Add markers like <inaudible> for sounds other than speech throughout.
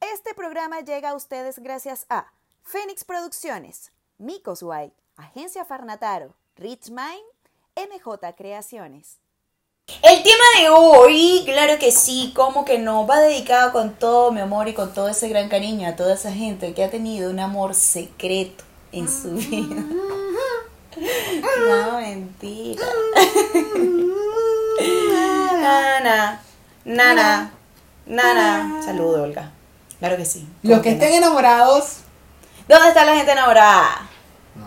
Este programa llega a ustedes gracias a Fénix Producciones, Micos White, Agencia Farnataro, Rich Mind, MJ Creaciones. El tema de hoy, claro que sí, como que no, va dedicado con todo mi amor y con todo ese gran cariño a toda esa gente que ha tenido un amor secreto en su vida. <laughs> <laughs> No, mentira. <laughs> Nana, nana, nana. Saludo, Olga. Claro que sí. Los que estén enamorados. ¿Dónde está la gente enamorada?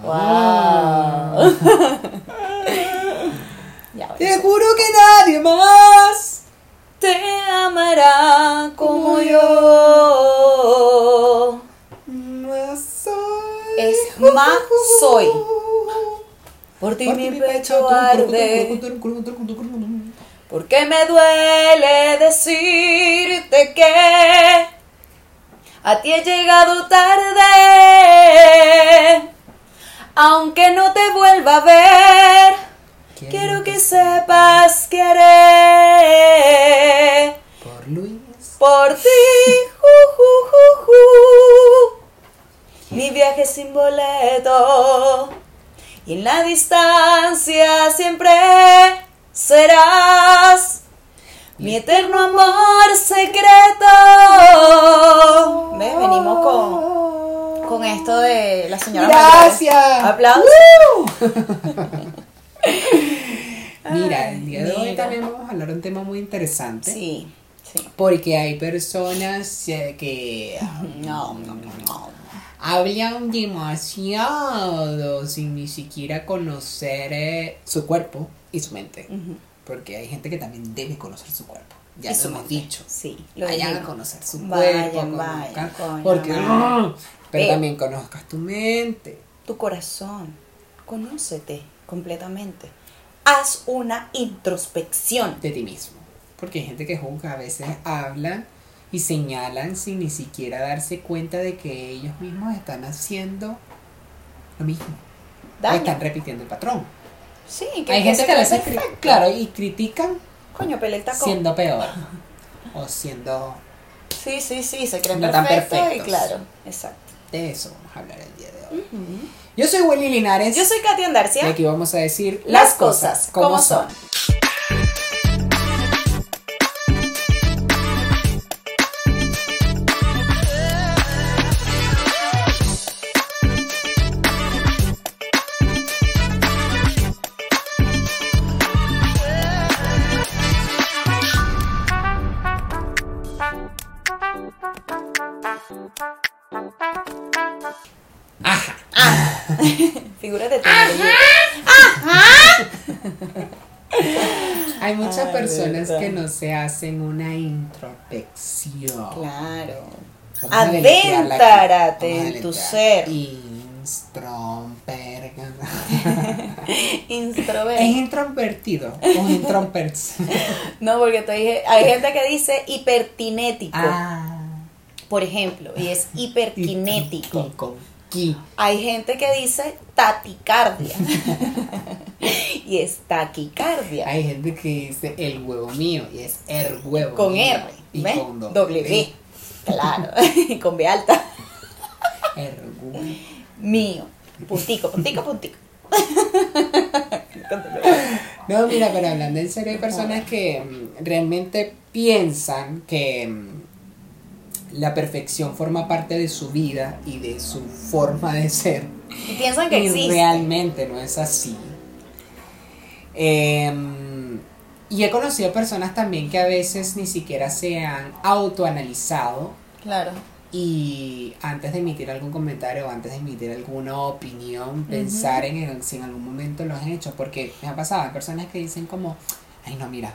Ah. Wow. ya, Te juro que nadie más. te amará como yo. Más soy. Es más soy. Por ti mi pecho arde. Porque me duele decirte que a ti he llegado tarde. Aunque no te vuelva a ver, quiero que sepas que haré Por Luis. por ti. ju, ju, ju, ju. Mi viaje sin boleto. Y en la distancia siempre serás mi eterno amor secreto. ¿Ves? Venimos con, con esto de la señora Gracias. Aplausos. <laughs> Mira, el día de hoy mira. también vamos a hablar de un tema muy interesante. Sí, sí. Porque hay personas eh, que No, no, no, no. Hablan demasiado sin ni siquiera conocer eh, su cuerpo y su mente. Porque hay gente que también debe conocer su cuerpo. Ya lo hemos dicho. Sí, lo Vayan a conocer su Vayan, cuerpo. vayan, conozcan- porque, madre. pero Eh. también conozcas tu mente. tu corazón. Conócete completamente. Haz una introspección. de ti mismo. Porque hay gente que juzga, a veces hablan y señalan sin ni siquiera darse cuenta de que ellos mismos están haciendo lo mismo. Daño. están repitiendo el patrón. Sí, que hay gente que a veces, claro, y critican Coño, pelea el tacón. siendo peor. O siendo... Sí, sí, sí, se creen No tan perfectos y claro, exacto. De eso vamos a hablar el día de hoy. Yo soy Willy Linares. Yo soy Katy Y Andarcia. aquí vamos a decir Las cosas como son. Tú. Hay muchas Ay, personas que no se hacen una introspección. Claro. Adéntrate en tu ser. Instromper- <laughs> ¿Es Introvertido. introvertido o intrompers? <laughs> No, porque te dije, hay gente que dice hipertinético, ah. por ejemplo, y es hiperkinético. Hay gente que dice taticardia. <laughs> y es taquicardia. Hay gente que dice el huevo mío y es el huevo con mío. R. Y ¿ves? con W. Claro. <laughs> y con B alta. El huevo. Mío. Puntico, puntico, puntico. <laughs> No, mira, pero hablando en serio, hay personas que mm, realmente piensan que mm, la perfección forma parte de su vida y de su forma de ser. Y piensan que y existe. realmente no es así. Em, y he conocido personas también que a veces ni siquiera se han autoanalizado Claro. y antes de emitir algún comentario o antes de emitir alguna opinión, pensar en el- si en algún momento lo han hecho. Porque me ha pasado, hay personas que dicen como, ay no, mira,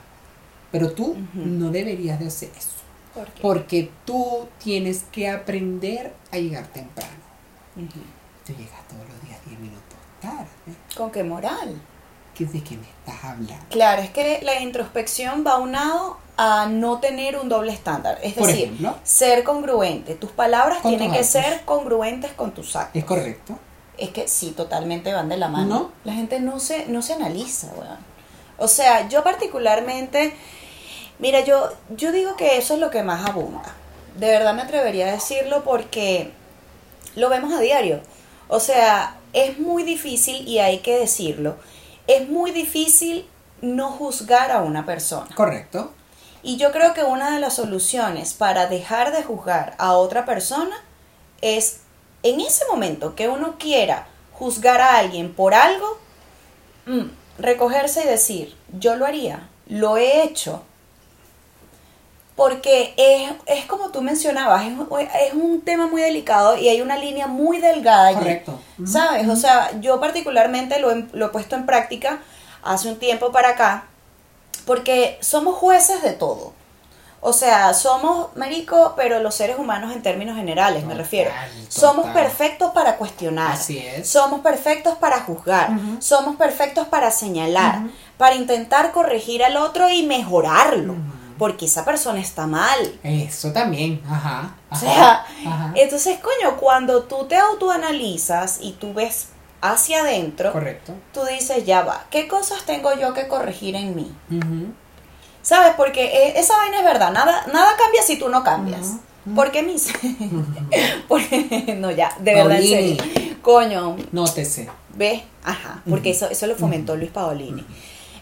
pero tú no deberías de hacer eso. ¿Por qué? Porque tú tienes que aprender a llegar temprano. Ujú. Tú llegas todos los días 10 minutos tarde. ¿Con qué moral? ¿Qué ¿De qué me estás hablando? Claro, es que la introspección va unado a no tener un doble estándar. Es Por decir, ejemplo. ser congruente. Tus palabras Con tienen tus que ser congruentes con tus actos. ¿Es correcto? Es que sí, totalmente van de la mano. ¿No? La gente no se, no se analiza, weón. O sea, yo particularmente, mira, yo, yo digo que eso es lo que más abunda. De verdad me atrevería a decirlo porque lo vemos a diario. O sea, es muy difícil, y hay que decirlo, es muy difícil no juzgar a una persona. Correcto. Y yo creo que una de las soluciones para dejar de juzgar a otra persona es en ese momento que uno quiera juzgar a alguien por algo, mm, recogerse y decir, yo lo haría, lo he hecho. Porque es, es como tú mencionabas, es, es, un tema muy delicado y hay una línea muy delgada. allí, Correcto. ¿Sabes? O sea, yo particularmente lo he, lo he puesto en práctica hace un tiempo para acá, porque somos jueces de todo. O sea, somos, marico, pero los seres humanos en términos generales, me refiero. total. Somos perfectos para cuestionar. Así es. Somos perfectos para juzgar. Somos perfectos para señalar. Para intentar corregir al otro y mejorarlo. Ujú. Porque esa persona está mal. Eso también. Ajá. O sea, ajá. entonces, coño, cuando tú te autoanalizas y tú ves hacia adentro, Correcto. tú dices, ya va, ¿qué cosas tengo yo que corregir en mí? ¿Sabes? Porque eh, esa vaina es verdad, nada, nada cambia si tú no cambias. Ujú, ujú. ¿Por qué mis? <laughs> Porque, no, ya, de verdad, en serio. Coño, Nótese. ¿ves? Ajá, porque eso, eso lo fomentó Luis Paolini.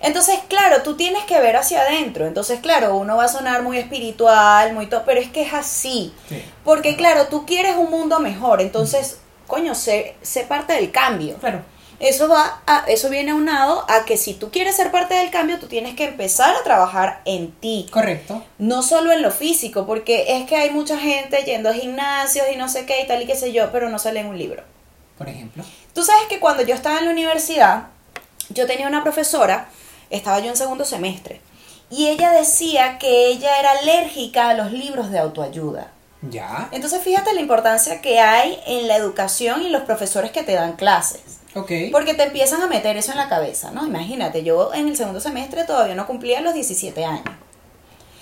Entonces, claro, tú tienes que ver hacia adentro. Entonces, claro, uno va a sonar muy espiritual, muy todo, pero es que es así. Sí. Porque, claro, tú quieres un mundo mejor, entonces, coño, sé, sé parte del cambio. Claro. Eso va a, eso viene aunado a que si tú quieres ser parte del cambio, tú tienes que empezar a trabajar en ti. Correcto. No solo en lo físico, porque es que hay mucha gente yendo a gimnasios y no sé qué y tal y qué sé yo, pero no sale en un libro. Por ejemplo. Tú sabes que cuando yo estaba en la universidad, yo tenía una profesora, estaba yo en segundo semestre, y ella decía que ella era alérgica a los libros de autoayuda. Ya. Entonces fíjate la importancia que hay en la educación y los profesores que te dan clases. Ok. Porque te empiezan a meter eso en la cabeza, ¿no? Imagínate, yo en el segundo semestre todavía no cumplía los 17 años.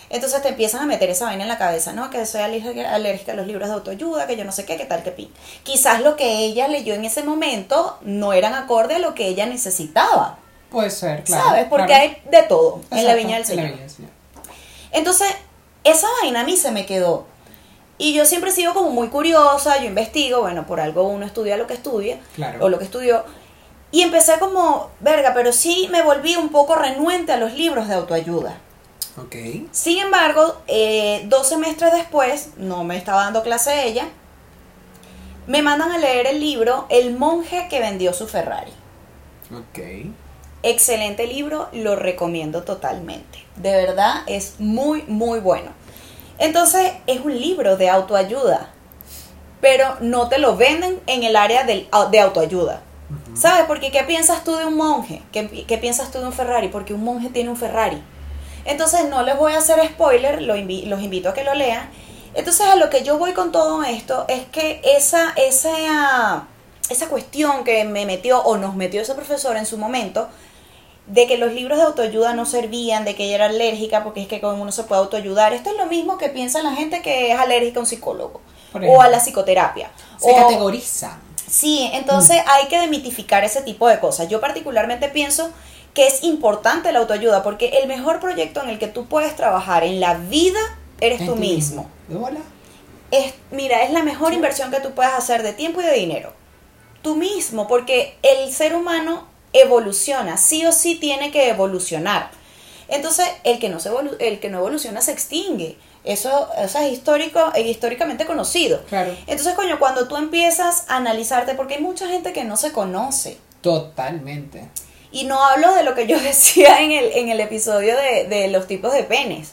Entonces te empiezan a meter esa vaina en la cabeza, ¿no? Que soy alérgica, alérgica a los libros de autoayuda, que yo no sé qué, qué tal, qué pin. Quizás lo que ella leyó en ese momento no eran acorde a lo que ella necesitaba, Puede ser, claro. ¿sabes? Porque claro. hay de todo en la viña del en la Señor. viña del Señor. Entonces, esa vaina a mí se me quedó. Y yo siempre he sido como muy curiosa, yo investigo, bueno, por algo uno estudia lo que estudia, Claro. o lo que estudió. Y empecé como, verga, pero sí me volví un poco renuente a los libros de autoayuda. Ok. Sin embargo, eh, dos semestres después, no me estaba dando clase ella, me mandan a leer el libro El monje que vendió su Ferrari. Ok. Excelente libro, lo recomiendo totalmente. De verdad, es muy, muy bueno. Entonces, es un libro de autoayuda, pero no te lo venden en el área del- de autoayuda. ¿Sabes? Porque ¿qué piensas tú de un monje? ¿Qué, qué piensas tú de un Ferrari? Porque un monje tiene un Ferrari. Entonces, no les voy a hacer spoiler, los invito a que lo lean. Entonces, a lo que yo voy con todo esto es que esa, esa, esa cuestión que me metió o nos metió ese profesor en su momento, de que los libros de autoayuda no servían, de que ella era alérgica porque es que con uno se puede autoayudar. Esto es lo mismo que piensa la gente que es alérgica a un psicólogo o a la psicoterapia. Se o- categoriza. Sí, entonces hay que demitificar ese tipo de cosas. Yo particularmente pienso que es importante la autoayuda porque el mejor proyecto en el que tú puedes trabajar en la vida eres tú mismo. Hola. Es, mira, es la mejor inversión que tú puedes hacer de tiempo y de dinero. Tú mismo, porque el ser humano evoluciona, sí o sí tiene que evolucionar. Entonces, el que no, se evolu- el que no evoluciona se extingue. Eso, eso es histórico, es históricamente conocido. Claro. Entonces, coño, cuando tú empiezas a analizarte, porque hay mucha gente que no se conoce. Totalmente. Y no hablo de lo que yo <laughs> decía en el, en el episodio de, de los tipos de penes.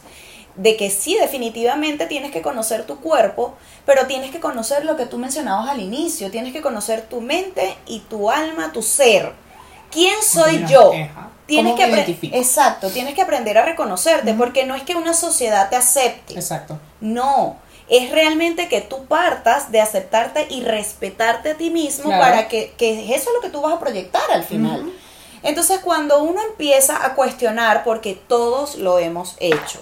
De que sí, definitivamente tienes que conocer tu cuerpo, pero tienes que conocer lo que tú mencionabas al inicio. Tienes que conocer tu mente y tu alma, tu ser. ¿Quién soy yo? Tienes ¿Cómo que me apre- identifico? Exacto, tienes que aprender a reconocerte, porque no es que una sociedad te acepte. Exacto. No, es realmente que tú partas de aceptarte y respetarte a ti mismo Claro. para que, que eso es lo que tú vas a proyectar al final. Entonces cuando uno empieza a cuestionar, porque todos lo hemos hecho,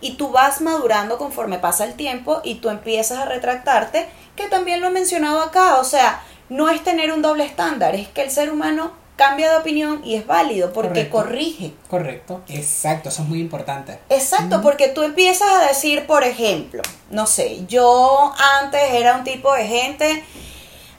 y tú vas madurando conforme pasa el tiempo y tú empiezas a retractarte, que también lo he mencionado acá, o sea, no es tener un doble estándar, es que el ser humano cambia de opinión y es válido porque Correcto. corrige. Correcto. Exacto, eso es muy importante. Exacto, porque tú empiezas a decir, por ejemplo, no sé, yo antes era un tipo de gente,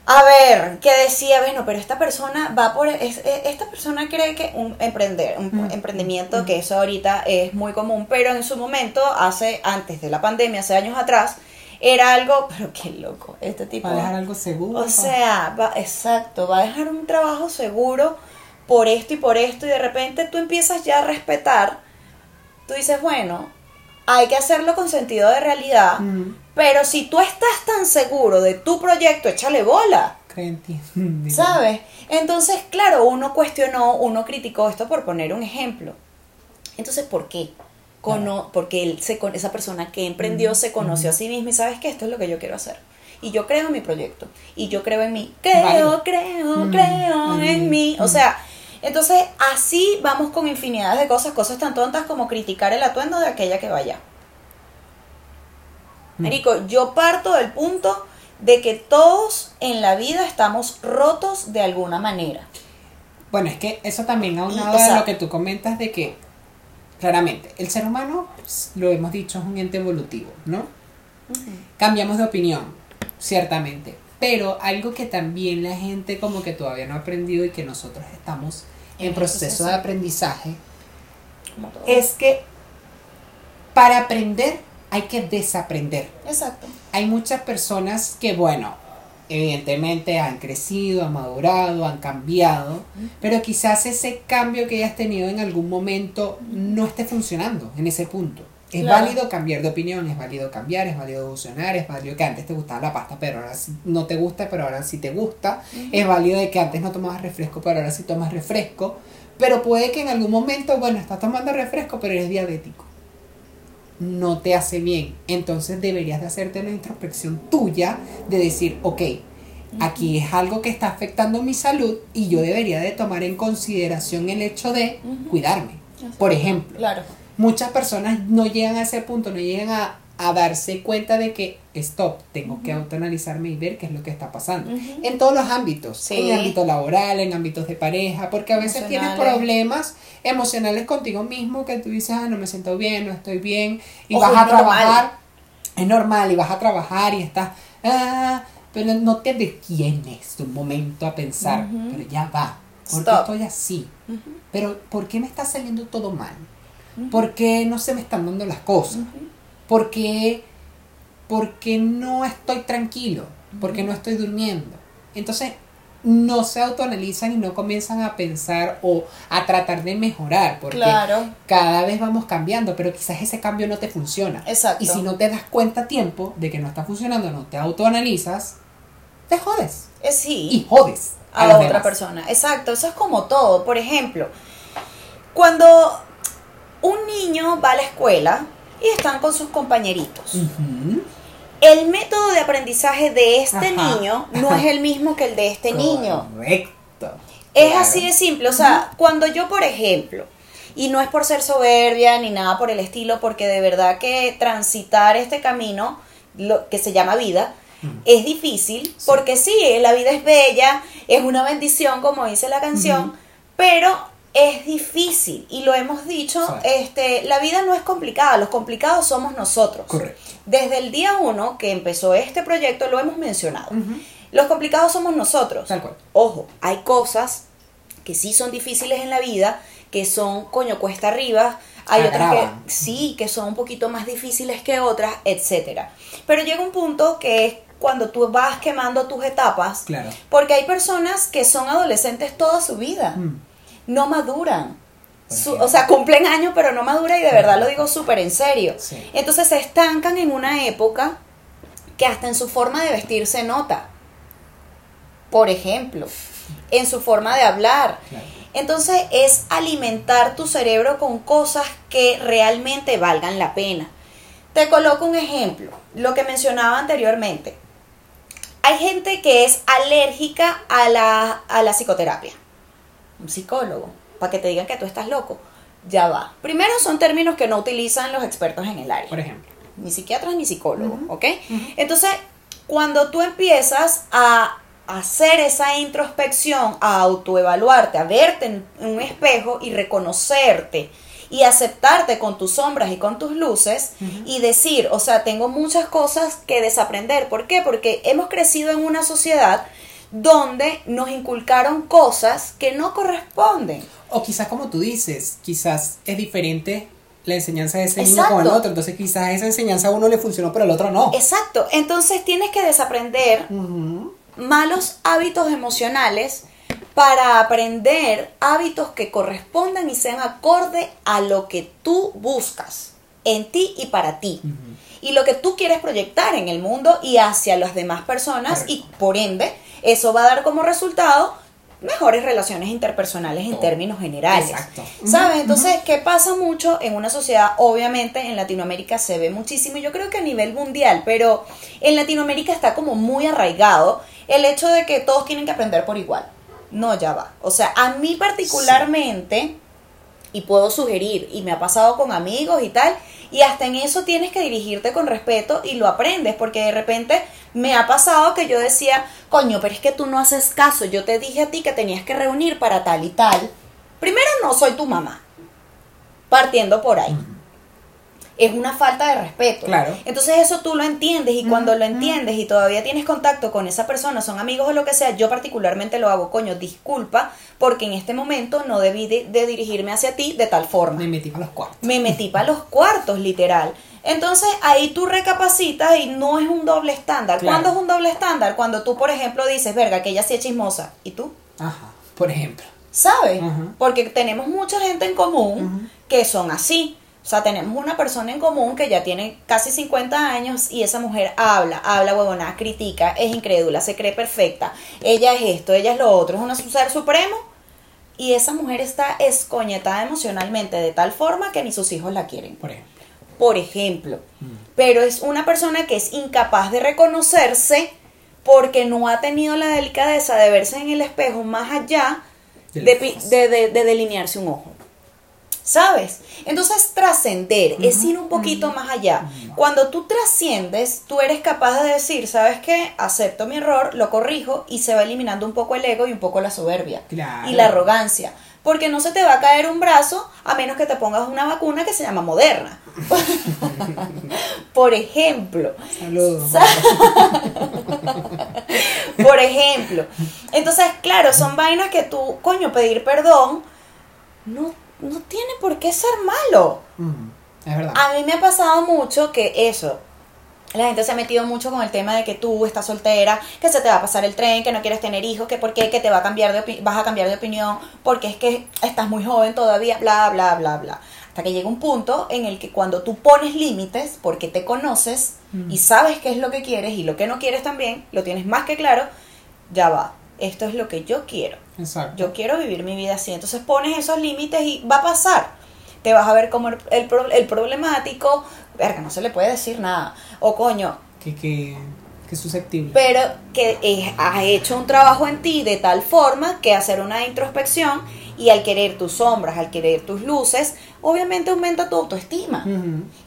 a ver, que decía, bueno, pero esta persona va por, es- es- esta persona cree que un emprender, un Mm. emprendimiento, que eso ahorita es muy común, pero en su momento, hace, antes de la pandemia, hace años atrás, era algo, pero qué loco, este tipo... Para dejar algo seguro. O sea, va, exacto, va a dejar un trabajo seguro por esto y por esto y de repente tú empiezas ya a respetar, tú dices, bueno, hay que hacerlo con sentido de realidad, Mm. pero si tú estás tan seguro de tu proyecto, échale bola, Cree en ti. <laughs> ¿sabes? Entonces, claro, uno cuestionó, uno criticó esto por poner un ejemplo. Entonces, ¿por qué? Cono porque él se con esa persona que emprendió se conoció a sí mismo y sabes que esto es lo que yo quiero hacer. Y yo creo en mi proyecto. Y yo creo en mí. Creo, creo, Mm, creo mm, en mí. O mm. sea, entonces así vamos con infinidades de cosas, cosas tan tontas como criticar el atuendo de aquella que vaya. Marico, yo parto del punto de que todos en la vida estamos rotos de alguna manera. Bueno, es que eso también aunado Y, o sea- a lo que tú comentas de que, claramente, el ser humano, pues, lo hemos dicho, es un ente evolutivo, ¿no? Cambiamos de opinión, ciertamente. Pero algo que también la gente como que todavía no ha aprendido y que nosotros estamos en proceso proceso. de aprendizaje, es que para aprender hay que desaprender. Exacto. Hay muchas personas que, bueno, evidentemente han crecido, han madurado, han cambiado, pero quizás ese cambio que hayas tenido en algún momento no esté funcionando en ese punto. Es Claro. válido cambiar de opinión, es válido cambiar, es válido evolucionar, es válido que antes te gustaba la pasta, pero ahora sí no te gusta, pero ahora sí te gusta. Es válido de que antes no tomabas refresco, pero ahora sí tomas refresco. Pero puede que en algún momento, bueno, estás tomando refresco, pero eres diabético no te hace bien. Entonces deberías de hacerte una introspección tuya de decir, ok, aquí es algo que está afectando mi salud y yo debería de tomar en consideración el hecho de cuidarme. Por ejemplo, Claro. muchas personas no llegan a ese punto, no llegan a, a darse cuenta de que, stop, tengo que autoanalizarme y ver qué es lo que está pasando. Ujú. En todos los ámbitos, Sí. en el ámbito laboral, en ámbitos de pareja, porque a veces tienes problemas emocionales contigo mismo que tú dices, ah, no me siento bien, no estoy bien, y Ojo, vas a normal. trabajar, es normal, y vas a trabajar y estás, ah, pero no te detienes un momento a pensar, pero ya va, ¿por qué Stop. estoy así? Pero ¿por qué me está saliendo todo mal? ¿Por qué no se me están dando las cosas? Ujú. ¿Por qué, por qué no estoy tranquilo? ¿Por qué no estoy durmiendo? Entonces, no se autoanalizan y no comienzan a pensar o a tratar de mejorar, porque Claro. cada vez vamos cambiando, pero quizás ese cambio no te funciona. Exacto. Y si no te das cuenta a tiempo de que no está funcionando, no te autoanalizas, te jodes. Eh, sí. Y jodes a, los otra demás. persona. Exacto, eso es como todo. Por ejemplo, cuando un niño va a la escuela y están con sus compañeritos, el método de aprendizaje de este Ajá. niño no es el mismo que el de este <laughs> niño. Correcto. Es así de simple. O sea, cuando yo, por ejemplo, y no es por ser soberbia ni nada por el estilo, porque de verdad que transitar este camino, lo que se llama vida, es difícil, porque sí, la vida es bella, es una bendición, como dice la canción, pero es difícil, y lo hemos dicho, Sí. este, la vida no es complicada, los complicados somos nosotros. Correcto. Desde el día uno que empezó este proyecto lo hemos mencionado. Los complicados somos nosotros. Tal cual. Ojo, hay cosas que sí son difíciles en la vida, que son coño cuesta arriba, hay otras que sí, que son un poquito más difíciles que otras, etcétera. Pero llega un punto que es cuando tú vas quemando tus etapas, Claro. porque hay personas que son adolescentes toda su vida, Mm. No maduran. Su- o sea, cumplen años, pero no maduran y de verdad lo digo súper en serio. Sí. Entonces se estancan en una época que hasta en su forma de vestir se nota. Por ejemplo, en su forma de hablar. Claro. Entonces es alimentar tu cerebro con cosas que realmente valgan la pena. Te coloco un ejemplo, lo que mencionaba anteriormente. Hay gente que es alérgica a la, a la psicoterapia. Un psicólogo, para que te digan que tú estás loco. Ya va. Primero son términos que no utilizan los expertos en el área Por ejemplo. ni psiquiatras ni psicólogos, ¿ok? Entonces, cuando tú empiezas a, hacer esa introspección, a autoevaluarte, a verte en un espejo y reconocerte y aceptarte con tus sombras y con tus luces y decir, o sea, tengo muchas cosas que desaprender. ¿Por qué? Porque hemos crecido en una sociedad donde nos inculcaron cosas que no corresponden. O quizás como tú dices, quizás es diferente la enseñanza de ese niño con el otro. Entonces quizás esa enseñanza a uno le funcionó, pero al otro no. Exacto. Entonces tienes que desaprender malos hábitos emocionales para aprender hábitos que correspondan y sean acorde a lo que tú buscas en ti y para ti. Y lo que tú quieres proyectar en el mundo y hacia las demás personas y por ende eso va a dar como resultado mejores relaciones interpersonales en términos generales. Exacto. ¿Sabes? Entonces, ¿qué pasa mucho en una sociedad? Obviamente en Latinoamérica se ve muchísimo, yo creo que a nivel mundial, pero en Latinoamérica está como muy arraigado el hecho de que todos tienen que aprender por igual. No, ya va. O sea, a mí particularmente, y puedo sugerir, y me ha pasado con amigos y tal, y hasta en eso tienes que dirigirte con respeto y lo aprendes, porque de repente me ha pasado que yo decía, coño, pero es que tú no haces caso, yo te dije a ti que tenías que reunir para tal y tal. Primero, no soy tu mamá, partiendo por ahí es una falta de respeto. Claro. Entonces eso tú lo entiendes y cuando lo entiendes y todavía tienes contacto con esa persona, son amigos o lo que sea, yo particularmente lo hago, coño, disculpa, porque en este momento no debí de, dirigirme hacia ti de tal forma. Me metí para los cuartos. Me metí para los cuartos, literal. Entonces ahí tú recapacitas y no es un doble estándar. ¿Cuándo es un doble estándar? Cuando tú, por ejemplo, dices, verga, que ella sí es chismosa. ¿Y tú? Ajá, por ejemplo. ¿Sabes? Porque tenemos mucha gente en común que son así. O sea, tenemos una persona en común que ya tiene casi 50 años y esa mujer habla, habla huevona, critica, es incrédula, se cree perfecta. Ella es esto, ella es lo otro, es un ser supremo. Y esa mujer está escoñetada emocionalmente de tal forma que ni sus hijos la quieren. Por ejemplo. Por ejemplo. Mm. Pero es una persona que es incapaz de reconocerse porque no ha tenido la delicadeza de verse en el espejo más allá de delinearse un ojo. ¿Sabes? Entonces trascender es ir un poquito más allá. Cuando tú trasciendes, tú eres capaz de decir, ¿sabes qué? Acepto mi error, lo corrijo y se va eliminando un poco el ego y un poco la soberbia y la arrogancia. Porque no se te va a caer un brazo a menos que te pongas una vacuna que se llama moderna. <laughs> Por ejemplo. Saludos. <laughs> Por ejemplo. Entonces, claro, son vainas que tú, coño, pedir perdón no no tiene por qué ser malo. es verdad. A mí me ha pasado mucho que eso, la gente se ha metido mucho con el tema de que tú estás soltera, que se te va a pasar el tren, que no quieres tener hijos, que por qué, que te va a cambiar de vas a cambiar de opinión, porque es que estás muy joven todavía, bla, bla, bla, bla. Hasta que llega un punto en el que cuando tú pones límites, porque te conoces y sabes qué es lo que quieres y lo que no quieres también, lo tienes más que claro, ya va. Esto es lo que yo quiero yo quiero vivir mi vida así. Entonces pones esos límites y va a pasar. Te vas a ver como el, el, problemático, verga, no se le puede decir nada. O coño. Que, que, que susceptible. Pero que has hecho un trabajo en ti de tal forma que hacer una introspección y al querer tus sombras, al querer tus luces, obviamente aumenta tu autoestima.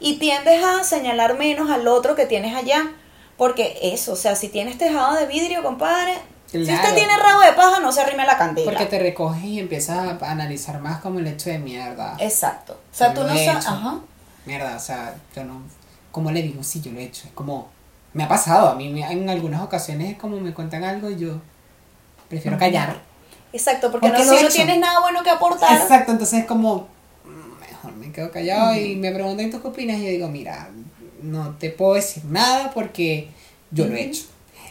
Y tiendes a señalar menos al otro que tienes allá. Porque eso, o sea, si tienes tejado de vidrio, compadre, si usted tiene rabo de paja, no se arrime a la candela. Porque te recoges y empiezas a analizar más como el hecho de mierda. Exacto. O sea, tú no sabes. Ajá. Mierda, o sea, yo no. ¿Cómo le digo? Sí, yo lo he hecho. Es como. Me ha pasado. A mí en algunas ocasiones es como me cuentan algo y yo prefiero callar. Exacto, porque, no, si no tienes nada bueno que aportar. Exacto, entonces es como. Mejor me quedo callado y me preguntan tú qué opinas. Y yo digo, mira, no te puedo decir nada porque yo lo he hecho.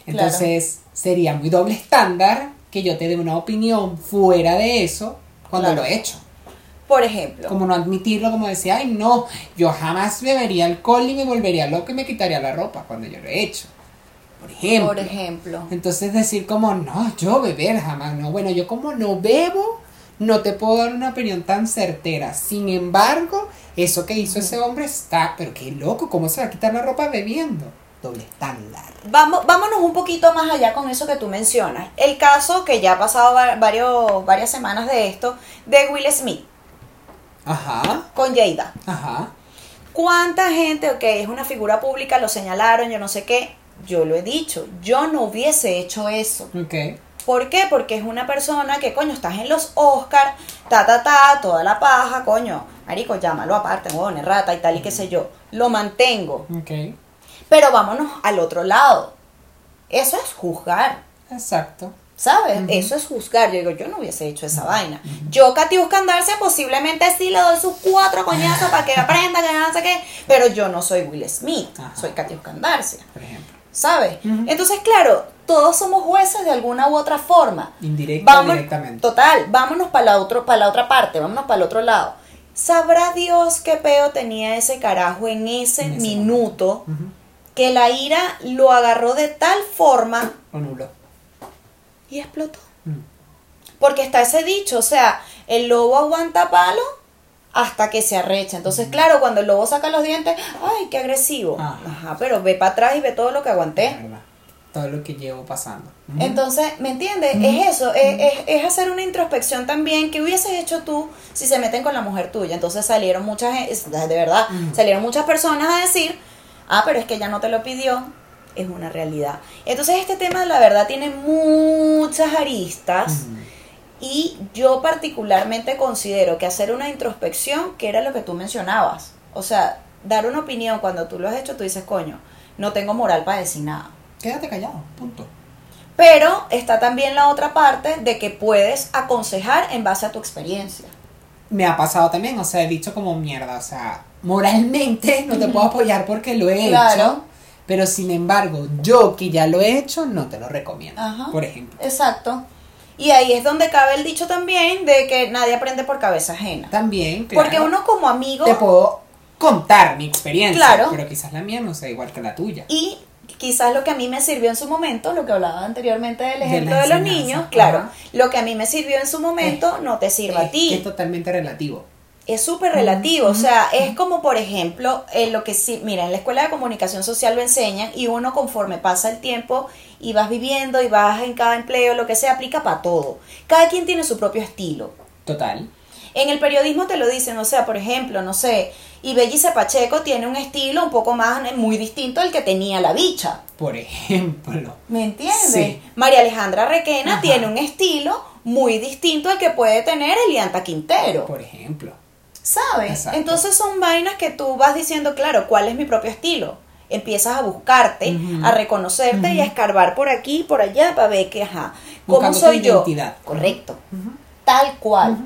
Entonces sería muy doble estándar que yo te dé una opinión fuera de eso cuando lo he hecho. Por ejemplo. Como no admitirlo, como decía, ay no, yo jamás bebería alcohol y me volvería loco y me quitaría la ropa cuando yo lo he hecho. Por ejemplo. Por ejemplo. Entonces decir como, no, yo beber jamás, no. Bueno, yo como no bebo, no te puedo dar una opinión tan certera. Sin embargo, eso que hizo ese hombre está, pero qué loco, ¿cómo se va a quitar la ropa bebiendo? Doble estándar. Vamos, vámonos un poquito más allá con eso que tú mencionas. El caso que ya ha pasado varios, varias semanas de esto, de Will Smith. Ajá. Con Jada. Ajá. ¿Cuánta gente, ok, es una figura pública, lo señalaron, yo no sé qué, yo lo he dicho, yo no hubiese hecho eso. Ok. ¿Por qué? Porque es una persona que, coño, estás en los Oscars, ta, ta, ta, toda la paja, coño, marico, llámalo aparte, huevón, rata y tal y qué sé yo. Lo mantengo. Ok. Pero vámonos al otro lado. Eso es juzgar, Exacto. ¿sabes? Eso es juzgar. Yo digo, yo no hubiese hecho esa vaina. Yo, Katiuska Andarse, posiblemente sí le doy sus cuatro coñazos para que aprenda, que no sé qué. Pero yo no soy Will Smith, soy Katiuska Andarse, Por ejemplo. ¿sabes? Entonces, claro, todos somos jueces de alguna u otra forma. Indirecta o Vamos, directamente. total, vámonos para la, otro, para la otra parte, vámonos para el otro lado. ¿Sabrá Dios qué peo tenía ese carajo en ese, En ese minuto. Que la ira lo agarró de tal forma y explotó? Mm. Porque está ese dicho, o sea, el lobo aguanta palo hasta que se arrecha. Entonces, claro, cuando el lobo saca los dientes, ¡ay, qué agresivo! Ajá. Ajá, pero ve para atrás y ve todo lo que aguanté. Todo lo que llevo pasando. Entonces, ¿me entiendes? Es eso, es, es- es hacer una introspección también que hubieses hecho tú si se meten con la mujer tuya. Entonces salieron muchas, de verdad, salieron muchas personas a decir, ah, pero es que ella no te lo pidió, es una realidad. Entonces este tema, la verdad, tiene muchas aristas. Y yo particularmente considero que hacer una introspección, que era lo que tú mencionabas, o sea, dar una opinión cuando tú lo has hecho, tú dices, coño, no tengo moral para decir nada. Quédate callado. Punto. Pero está también la otra parte de que puedes aconsejar en base a tu experiencia. me ha pasado también, o sea, he dicho como mierda, o sea, moralmente no te puedo apoyar porque lo he Claro. hecho, pero sin embargo, yo que ya lo he hecho, no te lo recomiendo, Ajá. por ejemplo. Exacto. Y ahí es donde cabe el dicho también de que nadie aprende por cabeza ajena. También, claro, Porque uno como amigo te puedo contar mi experiencia, Claro. pero quizás la mía no sea igual que la tuya. y quizás lo que a mí me sirvió en su momento, lo que hablaba anteriormente del De ejemplo de, los niños, claro, Ajá. lo que a mí me sirvió en su momento no te sirva a Es ti. es totalmente relativo. Es súper relativo, o sea, es como por ejemplo, en lo que sí, mira, en la escuela de comunicación social lo enseñan y uno conforme pasa el tiempo y vas viviendo y vas en cada empleo, lo que sea, aplica para todo. Cada quien tiene su propio estilo. Total. En el periodismo te lo dicen, o sea, por ejemplo, no sé, y Bellice Pacheco tiene un estilo un poco más, muy distinto al que tenía la bicha. Por ejemplo. ¿Me entiendes? Sí. María Alejandra Requena Ajá. tiene un estilo muy distinto al que puede tener Elianta Quintero. Por ejemplo. ¿Sabes? Exacto. Entonces son vainas que tú vas diciendo, claro, ¿cuál es mi propio estilo? Empiezas a buscarte, a reconocerte y a escarbar por aquí y por allá para ver que, ajá, ¿cómo Buscando soy tu yo? identidad. Correcto. Tal cual.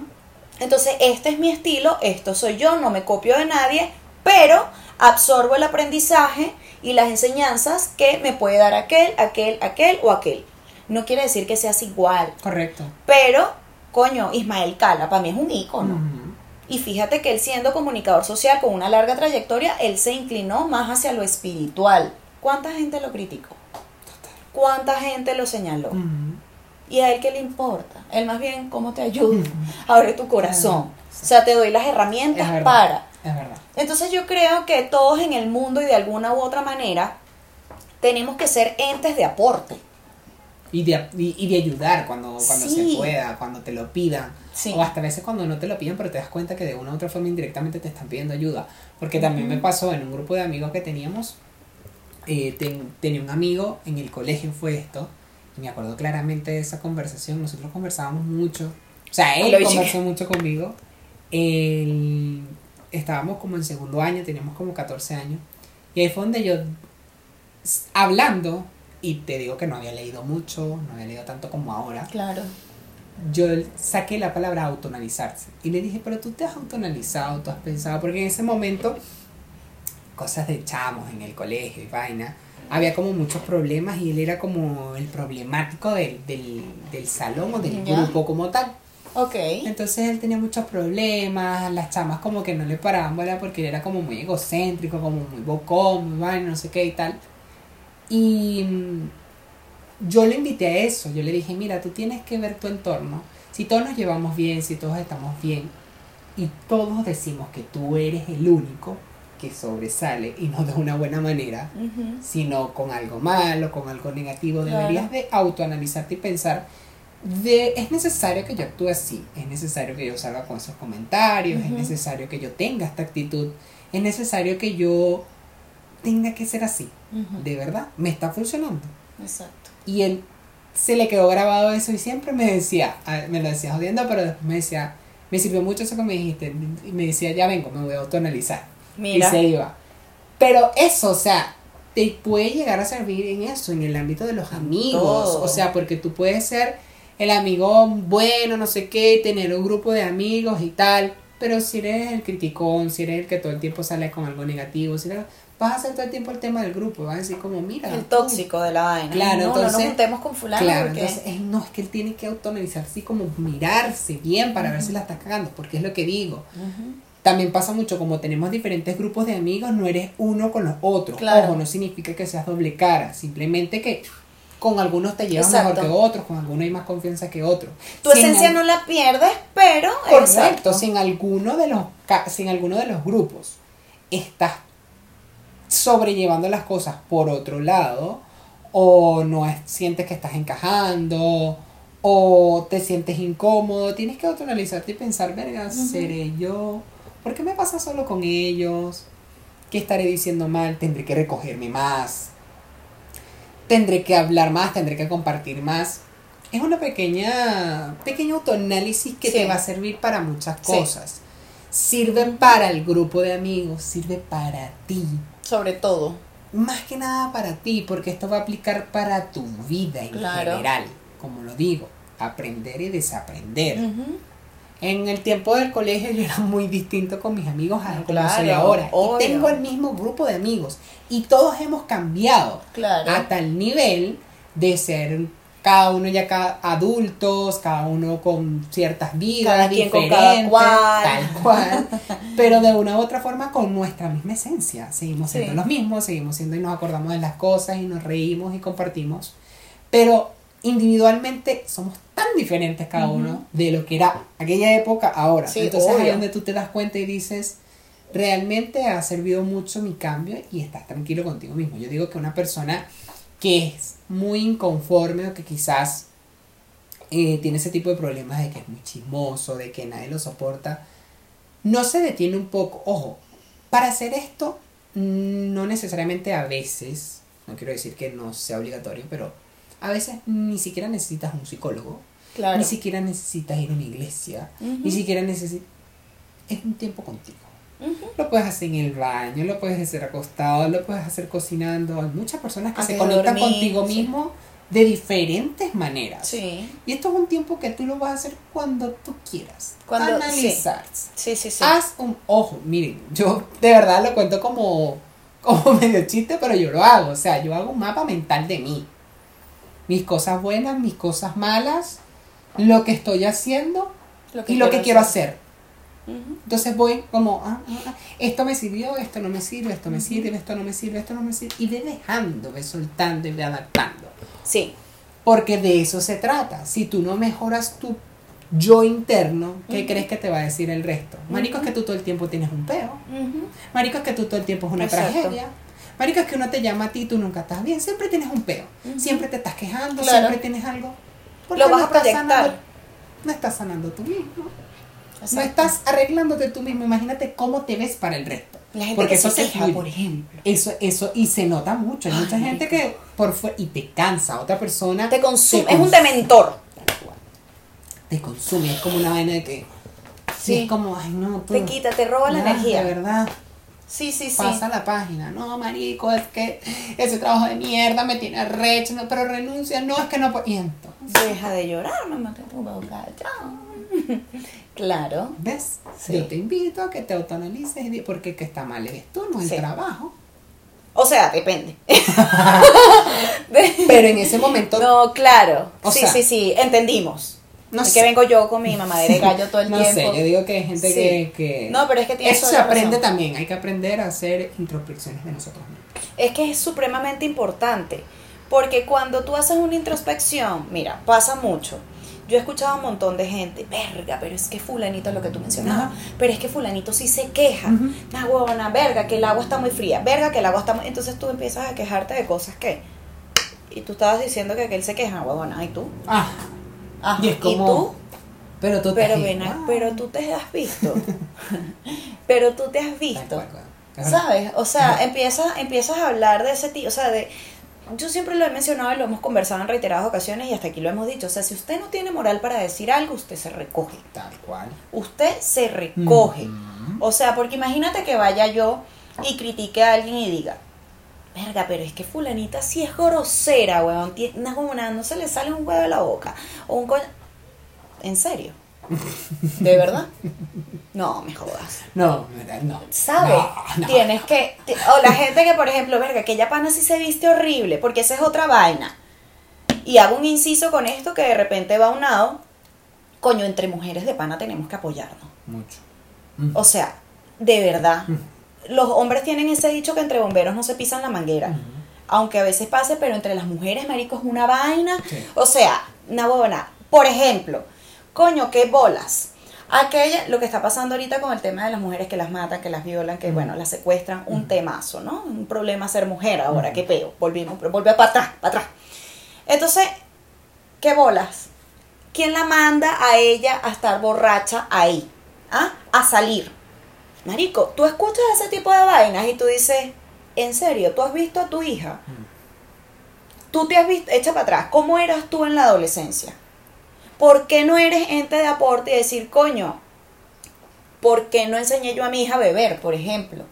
Entonces, este es mi estilo, esto soy yo, no me copio de nadie, pero absorbo el aprendizaje y las enseñanzas que me puede dar aquel, aquel, aquel o aquel. No quiere decir que seas igual, Correcto. pero, coño, Ismael Cala para mí es un ícono. Y fíjate que él siendo comunicador social con una larga trayectoria, él se inclinó más hacia lo espiritual. ¿Cuánta gente lo criticó? ¿Cuánta gente lo señaló? ¿Y a él qué le importa? Él más bien, ¿cómo te ayuda? Abre tu corazón. O sea, te doy las herramientas Es verdad. para. Es verdad. Entonces yo creo que todos en el mundo y de alguna u otra manera tenemos que ser entes de aporte. Y de, y, y de ayudar cuando, cuando Sí. se pueda, cuando te lo pidan. Sí. O hasta a veces cuando no te lo piden, pero te das cuenta que de una u otra forma indirectamente te están pidiendo ayuda. Porque también me pasó en un grupo de amigos que teníamos. eh, ten- tenía un amigo en el colegio, fue esto. Y me acuerdo claramente de esa conversación. Nosotros conversábamos mucho. O sea, él conversó mucho conmigo. Él- estábamos como en segundo año, teníamos como 14 años. Y ahí fue donde yo, hablando, y te digo que no había leído mucho, no había leído tanto como ahora, Claro. yo saqué la palabra autonalizarse. Y le dije, pero tú te has autonalizado, tú has pensado, porque en ese momento, cosas de chamos en el colegio y vaina, había como muchos problemas y él era como el problemático del, del, del salón o del Ya. grupo como tal. Ok. Entonces él tenía muchos problemas, las chamas como que no le paraban bola porque él era como muy egocéntrico, como muy bocón, muy vaina, no sé qué y tal. Y mm, yo le invité a eso, yo le dije, mira, tú tienes que ver tu entorno. Si todos nos llevamos bien, si todos estamos bien, y todos decimos que tú eres el único que sobresale, y no de una buena manera, sino con algo malo, con algo negativo, Claro. deberías de autoanalizarte y pensar de es necesario que yo actúe así, es necesario que yo salga con esos comentarios, es necesario que yo tenga esta actitud, es necesario que yo tenga que ser así. De verdad, me está funcionando. Exacto. Y él se le quedó grabado eso y siempre me decía, me lo decía jodiendo, pero después me decía, me sirvió mucho eso que me dijiste. Y me decía, ya vengo, me voy a autoanalizar. Mira. Y se iba. Pero eso, o sea, te puede llegar a servir en eso, en el ámbito de los amigos. todo. O sea, porque tú puedes ser el amigo bueno, no sé qué, tener un grupo de amigos y tal. Pero si eres el criticón, si eres el que todo el tiempo sale con algo negativo, si eres- vas a hacer todo el tiempo el tema del grupo. Vas a decir como, mira. El tú- tóxico de la vaina. Claro, no, no entonces- nos juntemos con fulano Claro, porque... entonces es- no, es que él tiene que autoanalizarse así como mirarse bien para ver si la está cagando, porque es lo que digo. También pasa mucho, como tenemos diferentes grupos de amigos, no eres uno con los otros. Claro. Ojo, no significa que seas doble cara, simplemente que con algunos te llevas Exacto. mejor que otros, con algunos hay más confianza que otros. Tu Si esencia al- no la pierdes, pero... Correcto, exacto. si en alguno de los si en alguno de los grupos estás sobrellevando las cosas por otro lado o no es- sientes que estás encajando o te sientes incómodo, tienes que autoanalizarte y pensar, verga, seré yo, ¿por qué me pasa solo con ellos? ¿Qué estaré diciendo mal? Tendré que recogerme más. Tendré que hablar más, tendré que compartir más. Es una pequeña, pequeño autoanálisis que Sí. te va a servir para muchas Sí. cosas. Sirve para el grupo de amigos, sirve para ti. Sobre todo. Más que nada para ti, porque esto va a aplicar para tu vida en Claro. general. Como lo digo, aprender y desaprender. En el tiempo del colegio yo era muy distinto con mis amigos a como Claro, soy ahora. obvio. Y tengo el mismo grupo de amigos. Y todos hemos cambiado. Claro. A tal nivel de ser cada uno ya ca- adultos, cada uno con ciertas vidas Cada quien con diferentes, cada cual. tal cual, <laughs> pero de una u otra forma con nuestra misma esencia. Seguimos siendo Sí. los mismos, seguimos siendo y nos acordamos de las cosas y nos reímos y compartimos, pero individualmente somos tan diferentes cada uno de lo que era aquella época ahora. Sí, Entonces ahí es donde tú te das cuenta y dices, realmente ha servido mucho mi cambio y estás tranquilo contigo mismo. Yo digo que una persona que es muy inconforme o que quizás eh, tiene ese tipo de problemas de que es muy chismoso, de que nadie lo soporta, no se detiene un poco. Ojo, para hacer esto, mm, no necesariamente a veces, no quiero decir que no sea obligatorio, pero a veces ni siquiera necesitas un psicólogo, Claro. ni siquiera necesitas ir a una iglesia, ni siquiera necesitas... Es un tiempo contigo. Lo puedes hacer en el baño, lo puedes hacer acostado, lo puedes hacer cocinando. Hay muchas personas que Antes se conectan dormir, contigo sí. mismo de diferentes maneras. Sí. Y esto es un tiempo que tú lo vas a hacer cuando tú quieras. Cuando- Analizar. Sí, sí, sí. Haz un ojo, miren, yo de verdad lo cuento como, como <laughs> medio chiste, pero yo lo hago. O sea, yo hago un mapa mental de mí. Mis cosas buenas, mis cosas malas, lo que estoy haciendo y lo que quiero hacer. Entonces voy como, ah, ah, ah, esto me sirvió, esto no me sirve, esto me sirve, esto no me sirve, esto no me sirve. Y ve dejando, ve soltando y ve adaptando. Sí. Porque de eso se trata. Si tú no mejoras tu yo interno, ¿qué crees que te va a decir el resto? Marico, es que tú todo el tiempo tienes un peo. Marico, es que tú todo el tiempo es una Exacto. tragedia. Marico, es que uno te llama a ti y tú nunca estás bien. Siempre tienes un peo. Siempre te estás quejando, siempre tienes algo. ¿Por Lo vas no a proyectar. sanando- no estás sanando tú mismo. No estás arreglándote tú mismo. Imagínate cómo te ves para el resto. La gente Porque que eso se queja, por ejemplo. Eso, eso, y se nota mucho. Hay mucha gente que por fuera, y te cansa. Otra persona Te consume. te es un dementor. Te consume. Es como una vaina de que. Sí. Es como, ay, no, tú. Te quita, te roba la energía. De verdad. Sí, sí, sí. Pasa la página. No, marico, es que ese trabajo de mierda me tiene recho. No, pero renuncia. No, es que no puedo. Y entonces, Deja de llorar, mamá, te tu boca. <laughs> Claro. ¿ves? Sí. Yo te invito a que te autoanalices porque que está mal eres tú, no el Sí. trabajo. O sea, depende. <laughs> Pero en ese momento. No, claro. O sí, sea, sí, sí. Entendimos. no es sé. que vengo yo con mi mamadera de gallo todo el no tiempo. sé, yo digo que hay gente Sí. que, que- No, pero es que tienes Eso se aprende razón. también. Hay que aprender a hacer introspecciones de nosotros mismos. Es que es supremamente importante. Porque cuando tú haces una introspección, mira, pasa mucho. Yo he escuchado a un montón de gente, verga, pero es que fulanito es lo que tú mencionabas, pero es que fulanito sí se queja. Nah, huevona, verga, que el agua está muy fría, verga, que el agua está muy... Entonces tú empiezas a quejarte de cosas que... Y tú estabas diciendo que aquel se queja, huevona, ¿y tú? Ah, Ajá, y es como. tú? Pero tú Pero estás ven, a- igual. pero tú te has visto. pero tú te has visto. ¿Sabes? O sea, empiezas, empiezas a hablar de ese tipo, o sea, de... Yo siempre lo he mencionado y lo hemos conversado en reiteradas ocasiones y hasta aquí lo hemos dicho. O sea, si usted no tiene moral para decir algo, usted se recoge. Tal cual. Usted se recoge. O sea, porque imagínate que vaya yo y critique a alguien y diga, verga, pero es que fulanita sí es grosera, weón. huevona, no se le sale un huevo de la boca. O un coño... ¿En serio? ¿De verdad? No, me jodas. No, no, no. ¿Sabes? No, no. Tienes que. O la gente que, por ejemplo, verga, que ella pana sí se viste horrible, porque esa es otra vaina. Y hago un inciso con esto que de repente va a un lado. Coño, entre mujeres de pana tenemos que apoyarnos. Mucho. O sea, de verdad. Mm. Los hombres tienen ese dicho que entre bomberos no se pisan la manguera. Aunque a veces pase, pero entre las mujeres, marico, es una vaina. Sí. O sea, una buena. Por ejemplo, coño, qué bolas. Aquella, lo que está pasando ahorita con el tema de las mujeres que las matan, que las violan, que bueno, las secuestran, un temazo, ¿no? Un problema ser mujer ahora, qué peo. Volvimos, volvió para atrás, para atrás. Entonces, qué bolas. ¿Quién la manda a ella a estar borracha ahí? ¿Ah? A salir. Marico, tú escuchas ese tipo de vainas y tú dices, ¿en serio? ¿Tú has visto a tu hija? Tú te has visto, echa para atrás, ¿cómo eras tú en la adolescencia? ¿Por qué no eres ente de aporte y decir, coño, ¿por qué no enseñé yo a mi hija a beber, por ejemplo?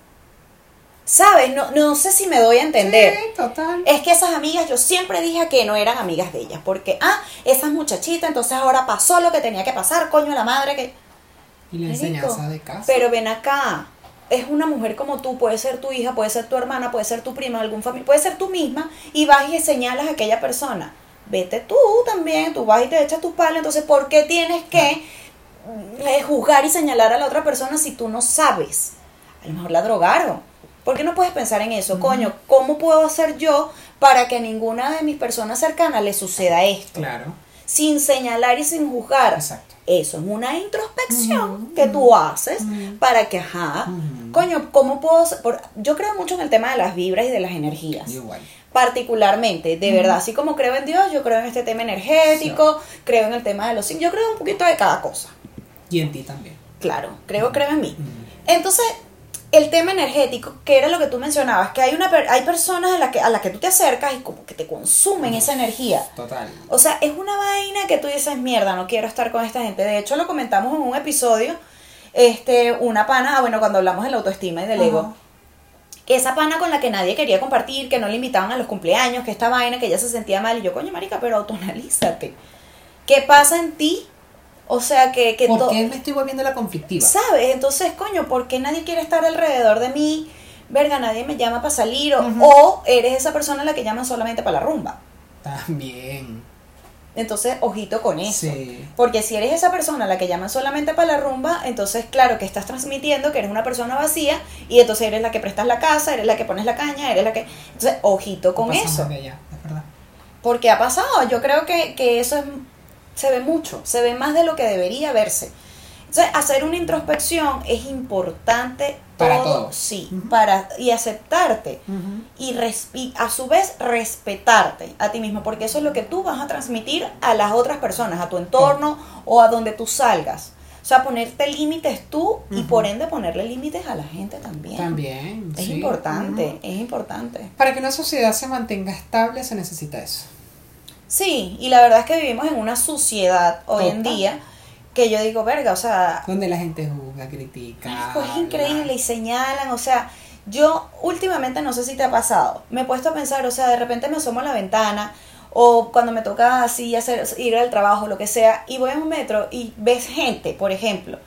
¿Sabes? No, no sé si me doy a entender. Sí, total. Es que esas amigas, yo siempre dije que no eran amigas de ellas, porque, ah, esas muchachitas, entonces ahora pasó lo que tenía que pasar, coño, la madre que... Y la enseñanza de casa. Pero ven acá, es una mujer como tú, puede ser tu hija, puede ser tu hermana, puede ser tu prima, algún familiar, puede ser tú misma, y vas y señalas a aquella persona. Vete tú también, tú vas y te echas tus palos, entonces, ¿por qué tienes que eh, juzgar y señalar a la otra persona si tú no sabes? A lo mejor la drogaron. ¿Por qué no puedes pensar en eso? Coño, ¿cómo puedo hacer yo para que a ninguna de mis personas cercanas le suceda esto? Claro. Sin señalar y sin juzgar. Exacto. Eso es una introspección que tú haces para que, ajá, coño, ¿cómo puedo...? por- yo creo mucho en el tema de las vibras y de las energías. Igual. Particularmente, de verdad, así como creo en Dios, yo creo en este tema energético, creo en el tema de los yo creo un poquito de cada cosa. Y en ti también. Claro, creo, creo en mí. Entonces, el tema energético, que era lo que tú mencionabas, que hay una hay personas a las que, a las que tú te acercas y como que te consumen esa energía. Total. O sea, es una vaina que tú dices, mierda, no quiero estar con esta gente. De hecho, lo comentamos en un episodio, este, una pana, ah, bueno, cuando hablamos de la autoestima y del Ajá. ego. Esa pana con la que nadie quería compartir, que no le invitaban a los cumpleaños, que esta vaina, que ella se sentía mal. Y yo, coño, marica, pero autoanalízate. ¿Qué pasa en ti? O sea, que... que ¿Por qué me estoy volviendo la conflictiva? ¿Sabes? Entonces, coño, ¿por qué nadie quiere estar alrededor de mí? Verga, nadie me llama para salir. O eres esa persona a la que llaman solamente para la rumba. También. Entonces, ojito con eso. Sí. Porque si eres esa persona a la que llaman solamente para la rumba, entonces claro que estás transmitiendo que eres una persona vacía y entonces eres la que prestas la casa, eres la que pones la caña, eres la que... Entonces, ojito con eso. es verdad. Porque ha pasado, yo creo que, que eso es, se ve mucho, se ve más de lo que debería verse. Entonces, hacer una introspección es importante Para todo, sí, para y aceptarte y, res- y a su vez respetarte a ti mismo, porque eso es lo que tú vas a transmitir a las otras personas, a tu entorno o a donde tú salgas. O sea, ponerte límites tú y por ende ponerle límites a la gente también. También. Es sí. importante, es importante. Para que una sociedad se mantenga estable se necesita eso. Sí, y la verdad es que vivimos en una sociedad hoy en día que yo digo, verga, o sea, Donde la gente juzga, critica. es increíble y señalan, o sea, yo últimamente no sé si te ha pasado, me he puesto a pensar, o sea, de repente me asomo a la ventana o cuando me toca así hacer ir al trabajo, lo que sea, y voy a un metro y ves gente, por ejemplo,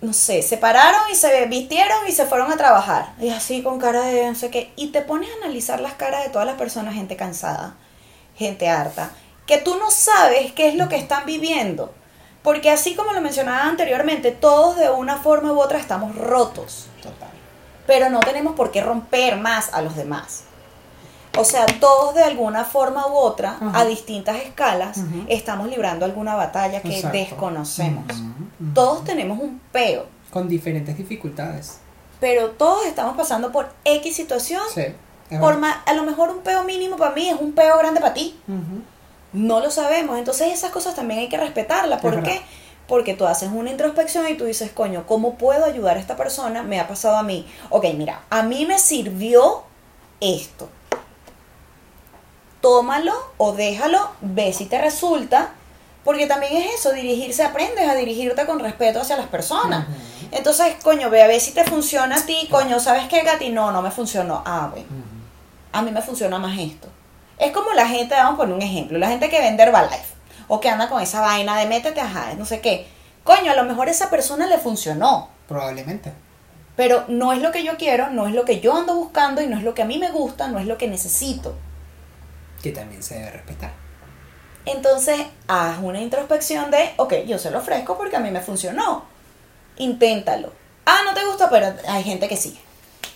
no sé, se pararon y se vistieron y se fueron a trabajar, y así con cara de no sé qué, y te pones a analizar las caras de todas las personas, gente cansada, gente harta, que tú no sabes qué es lo que están viviendo. Porque así como lo mencionaba anteriormente, todos de una forma u otra estamos rotos, Total. pero no tenemos por qué romper más a los demás. O sea, todos de alguna forma u otra, Ajá. a distintas escalas, estamos librando alguna batalla que Exacto. desconocemos. Todos tenemos un peo, Con diferentes dificultades. pero todos estamos pasando por X situación. Sí. Por a lo mejor un peo mínimo para mí es un peo grande para ti. No lo sabemos. Entonces esas cosas también hay que respetarlas. Es ¿Por verdad. qué? porque tú haces una introspección y tú dices, coño, ¿cómo puedo ayudar a esta persona? Me ha pasado a mí. Ok, mira, a mí me sirvió esto. Tómalo o déjalo, ve si te resulta, porque también es eso, dirigirse, aprendes a dirigirte con respeto hacia las personas. Entonces, coño, ve a ver si te funciona a ti, coño, ¿sabes qué, Gati? No, no me funcionó. Ah, bueno, a mí me funciona más esto. Es como la gente, vamos a poner un ejemplo, la gente que vende Herbalife o que anda con esa vaina de métete, ajá, no sé qué. Coño, a lo mejor a esa persona le funcionó. Probablemente. Pero no es lo que yo quiero, no es lo que yo ando buscando y no es lo que a mí me gusta, no es lo que necesito. Que también se debe respetar. Entonces, haz una introspección de, ok, yo se lo ofrezco porque a mí me funcionó. Inténtalo. Ah, no te gusta, pero hay gente que sí.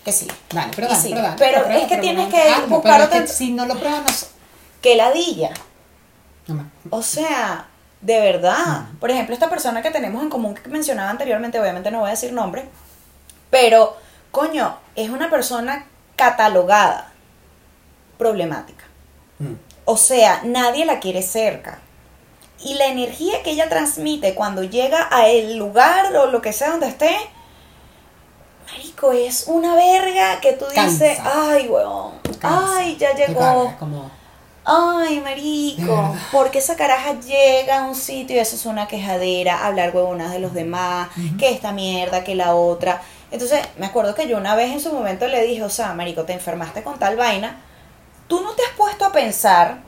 Que sí. Dale, pero dale, sí. pero dale, Pero pero es que pero tienes que ah, no, buscar es que si no lo pruebas, no. Que ladilla. No O sea, de verdad. Por ejemplo, esta persona que tenemos en común que mencionaba anteriormente, obviamente no voy a decir nombre, pero, coño, es una persona catalogada problemática. Mm. O sea, nadie la quiere cerca. Y la energía que ella transmite cuando llega a el lugar o lo que sea donde esté, marico, es una verga que tú dices, Cansa. ay, weón, Cansa, ay, ya llegó. como, Ay, marico, porque esa caraja llega a un sitio y eso es una quejadera, hablar huevonas de los demás, que esta mierda, que la otra. Entonces, me acuerdo que yo una vez en su momento le dije, o sea, marico, te enfermaste con tal vaina, tú no te has puesto a pensar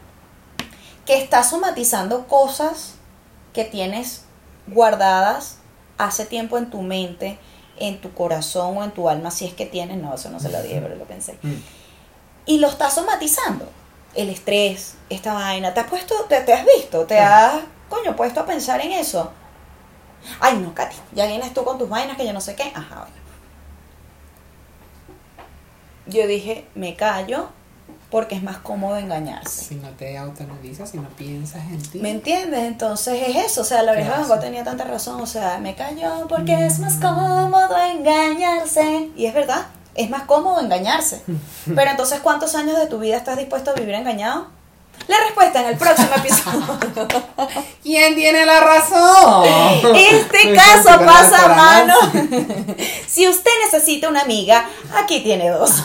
que estás somatizando cosas que tienes guardadas hace tiempo en tu mente, en tu corazón o en tu alma, si es que tienes, no, eso no se lo dije, pero lo pensé mm. y lo estás somatizando. El estrés, esta vaina. ¿Te has puesto, te, te has visto? ¿Te has, coño, puesto a pensar en eso? Ay, no, Katy, ya vienes tú con tus vainas que yo no sé qué. Ajá, bueno. Yo dije, me callo porque es más cómodo engañarse. Si no te autoanalizas, si no piensas en ti. ¿Me entiendes? Entonces es eso, o sea, la oreja de tenía tanta razón, o sea, me callo porque es más cómodo engañarse. Y es verdad, es más cómodo engañarse. <laughs> Pero entonces, ¿cuántos años de tu vida estás dispuesto a vivir engañado? La respuesta en el próximo episodio. <laughs> ¿Quién tiene la razón? <laughs> Este caso pasa a mano. si usted necesita una amiga, aquí tiene dos.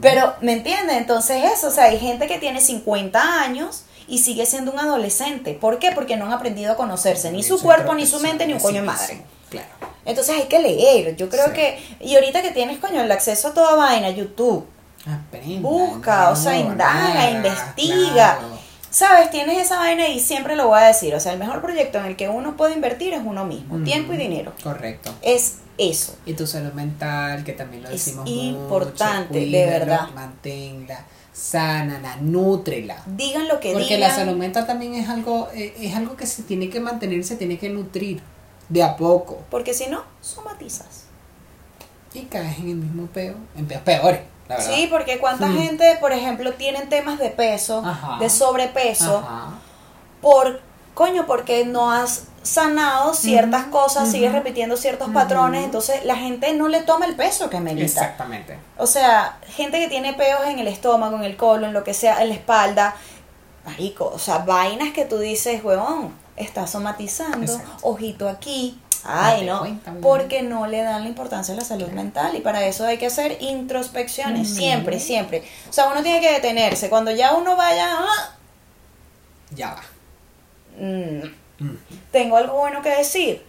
Pero, ¿me entiende? Entonces eso, o sea, hay gente que tiene 50 años y sigue siendo un adolescente. ¿Por qué? Porque no han aprendido a conocerse, ni su cuerpo, ni su mente, ni un coño de madre. Claro. Entonces hay que leer. Yo creo Sí. que. Y ahorita que tienes, coño, el acceso a toda vaina, YouTube, Aprenda. busca, o sea, indaga, investiga. claro. ¿Sabes? Tienes esa vaina y siempre lo voy a decir. O sea, el mejor proyecto en el que uno puede invertir es uno mismo. Tiempo y dinero. Correcto. Es eso. Y tu salud mental, que también lo Es decimos importante, mucho, de cuídala, verdad. Manténla, sánala, nútrela. Digan lo que Porque digan. la salud mental también es algo, eh, es algo que se tiene que mantener, se tiene que nutrir de a poco. Porque si no, somatizas. Y caes en el mismo peo, en peores, la verdad. Sí, porque cuánta gente, por ejemplo, tienen temas de peso, Ajá. de sobrepeso, Ajá. por coño, porque no has sanado ciertas cosas, sigues repitiendo ciertos patrones, entonces la gente no le toma el peso que merita. Exactamente. O sea, gente que tiene peos en el estómago, en el colon, en lo que sea, en la espalda, marico, o sea, vainas que tú dices, huevón, estás somatizando, Exacto. ojito aquí. Ay, no, cuenta, porque no le dan la importancia a la salud mental y para eso hay que hacer introspecciones, siempre, siempre. O sea, uno tiene que detenerse. Cuando ya uno vaya, ah, Ya va. mm, Mm. tengo algo bueno que decir,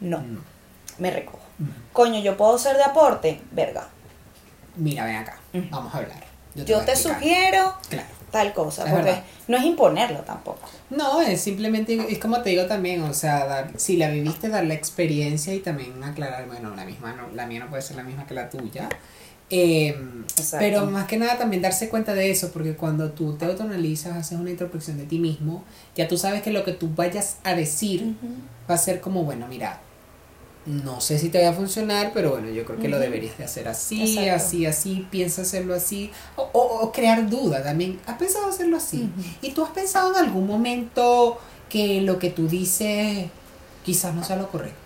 no, me recojo. Coño, yo puedo ser de aporte, verga. Mira, ven acá. Vamos a hablar. Yo voy a te sugiero Claro. Tal cosa, Es porque verdad. no es imponerlo tampoco. No, es simplemente, es como te digo también, o sea, dar, si la viviste, dar la experiencia y también aclarar, bueno, la misma, no, la mía no puede ser la misma que la tuya. Eh, Exacto. pero más que nada también darse cuenta de eso, porque cuando tú te autoanalizas, haces una introspección de ti mismo, ya tú sabes que lo que tú vayas a decir va a ser como, bueno, mira, no sé si te va a funcionar, pero bueno, yo creo que lo deberías de hacer así, Exacto. así, así, piensa hacerlo así, o, o- o crear duda también. ¿Has pensado hacerlo así? ¿Y tú has pensado en algún momento que lo que tú dices quizás no sea lo correcto?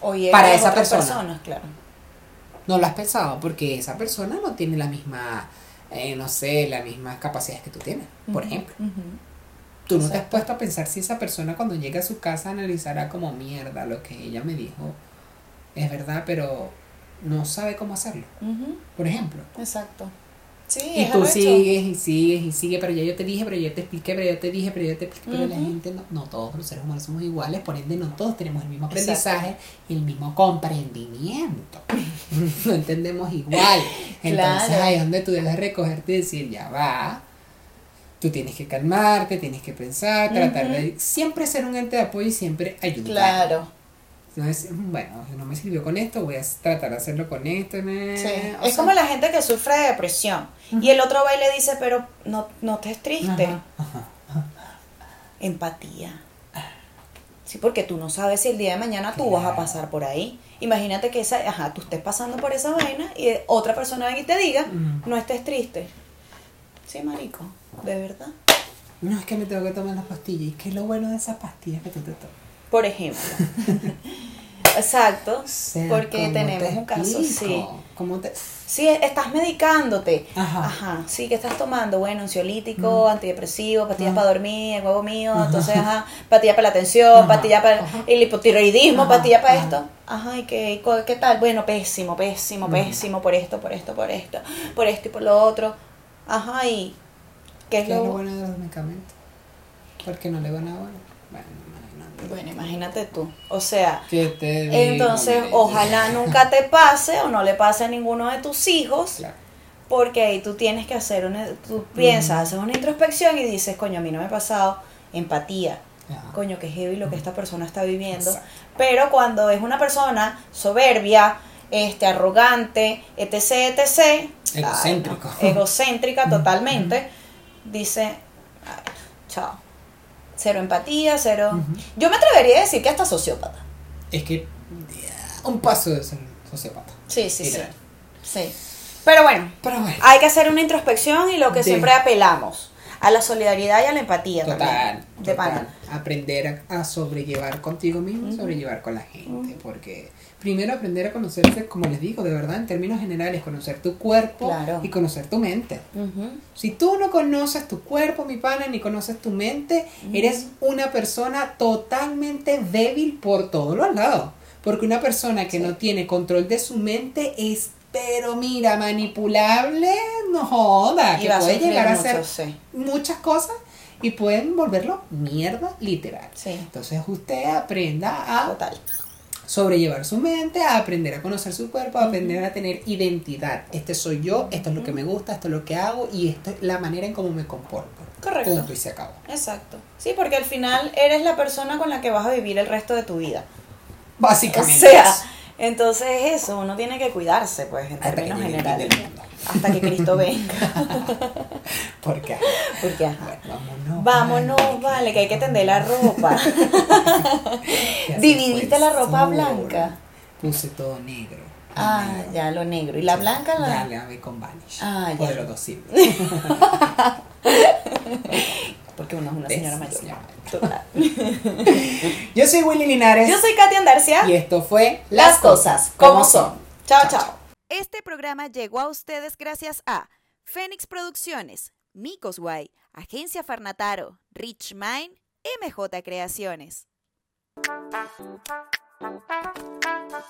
Oye, Para esa persona. personas, claro. No lo has pensado porque esa persona no tiene la misma, eh, no sé, las mismas capacidades que tú tienes, por ejemplo. Tú no te has puesto a pensar si esa persona cuando llegue a su casa analizará como mierda lo que ella me dijo. Es verdad, pero no sabe cómo hacerlo. Por ejemplo. Exacto. Sí, Y es tú arrecho. sigues y sigues y sigues, pero ya yo te dije, pero ya te expliqué, pero ya te dije, pero ya te expliqué, pero la gente no, no todos los seres humanos somos iguales, por ende no todos tenemos el mismo Exacto. aprendizaje y el mismo comprendimiento. <laughs> no entendemos igual. <laughs> Entonces Claro. ahí es donde tú debes recogerte y decir, ya va. Tú tienes que calmarte, tienes que pensar, tratar de siempre ser un ente de apoyo y siempre ayudar. Claro. Entonces, bueno, no me sirvió con esto, voy a tratar de hacerlo con esto. Sí. Es sea, como la gente que sufre de depresión. Y el otro va y le dice, pero no, no estés triste. ajá, ajá. Empatía. Sí, porque tú no sabes si el día de mañana tú vas a pasar por ahí. Imagínate que esa, ajá, tú estés pasando por esa vaina y otra persona venga y te diga, no estés triste. Sí, marico, de verdad. No, es que me tengo que tomar las pastillas. ¿Y qué es lo bueno de esas pastillas que tú te tomas? Por ejemplo. <laughs> Exacto. O sea, porque ¿cómo tenemos te un caso, sí. ¿Cómo te...? Sí, estás medicándote. Ajá. Sí, que estás tomando? Bueno, ansiolítico, antidepresivo, pastillas Ajá. para dormir, el huevo mío, entonces, ajá, pastilla para la atención, Ajá. pastilla para Ajá. el hipotiroidismo, Ajá. pastilla para Ajá. esto. Ajá, ¿y qué, qué tal? Bueno, pésimo, pésimo, Ujú. pésimo, por esto, por esto, por esto, por esto y por lo otro. Ajá, ¿y qué es ¿Qué es lo lo bueno de los medicamentos? Porque no le van a bueno. Bueno, imagínate. Tú. O sea, ¿Qué entonces ojalá nunca te pase o no le pase a ninguno de tus hijos. Claro. Porque ahí tú tienes que hacer una, tú piensas, haces una introspección y dices, coño, a mí no me ha pasado empatía. Ajá. Coño, que heavy lo que esta persona está viviendo. Exacto. Pero cuando es una persona soberbia, este, arrogante, etc, etc. Egocéntrico. ay, no, egocéntrica totalmente. Dice, chao. Cero empatía, cero. Yo me atrevería a decir que hasta sociópata. Es que un paso de ser sociópata. Sí, sí, sí. Literal. Sí. Pero bueno, Pero bueno. hay que hacer una introspección y lo que De- siempre apelamos, a la solidaridad y a la empatía Total, también. De total. pana. Aprender a, sobrellevar contigo mismo, sobrellevar con la gente, porque primero aprender a conocerse, como les digo, de verdad, en términos generales, conocer tu cuerpo Claro. y conocer tu mente. Si tú no conoces tu cuerpo, mi pana, ni conoces tu mente, eres una persona totalmente débil por todos los lados. Porque una persona que no tiene control de su mente es, pero mira, manipulable, no joda, Y que puede llegar a mucho, hacer sí. muchas cosas y pueden volverlo mierda literal. Sí. Entonces usted aprenda a Total. Sobrellevar su mente, a aprender a conocer su cuerpo, a aprender a tener identidad. Este soy yo, esto es lo que me gusta, esto es lo que hago y esto es la manera en cómo me comporto. Correcto. Punto y se acabó. Exacto. Sí, porque al final eres la persona con la que vas a vivir el resto de tu vida. O Básicamente. sea, eso. entonces eso, uno tiene que cuidarse, pues, en términos generales. Hasta que Cristo <laughs> venga. Porque, Porque, ajá. bueno, vámonos. Vámonos, vale, que hay que tender la ropa. <laughs> Dividiste la ropa blanca. Puse todo negro. Ah, Negro. ya, lo negro. ¿Y la blanca? Ya La... la ve con Vanish. Ah, O ya. de los dos sirve. Porque uno es una señora mayor. Total. <laughs> Yo soy Willy Linares. Yo soy Katia Andarcia. Y esto fue Las cosas como son. Chao, chao. Este programa llegó a ustedes gracias a Fénix Producciones, Micos Guay, Agencia Farnataro, Rich Mind, MJ Creaciones.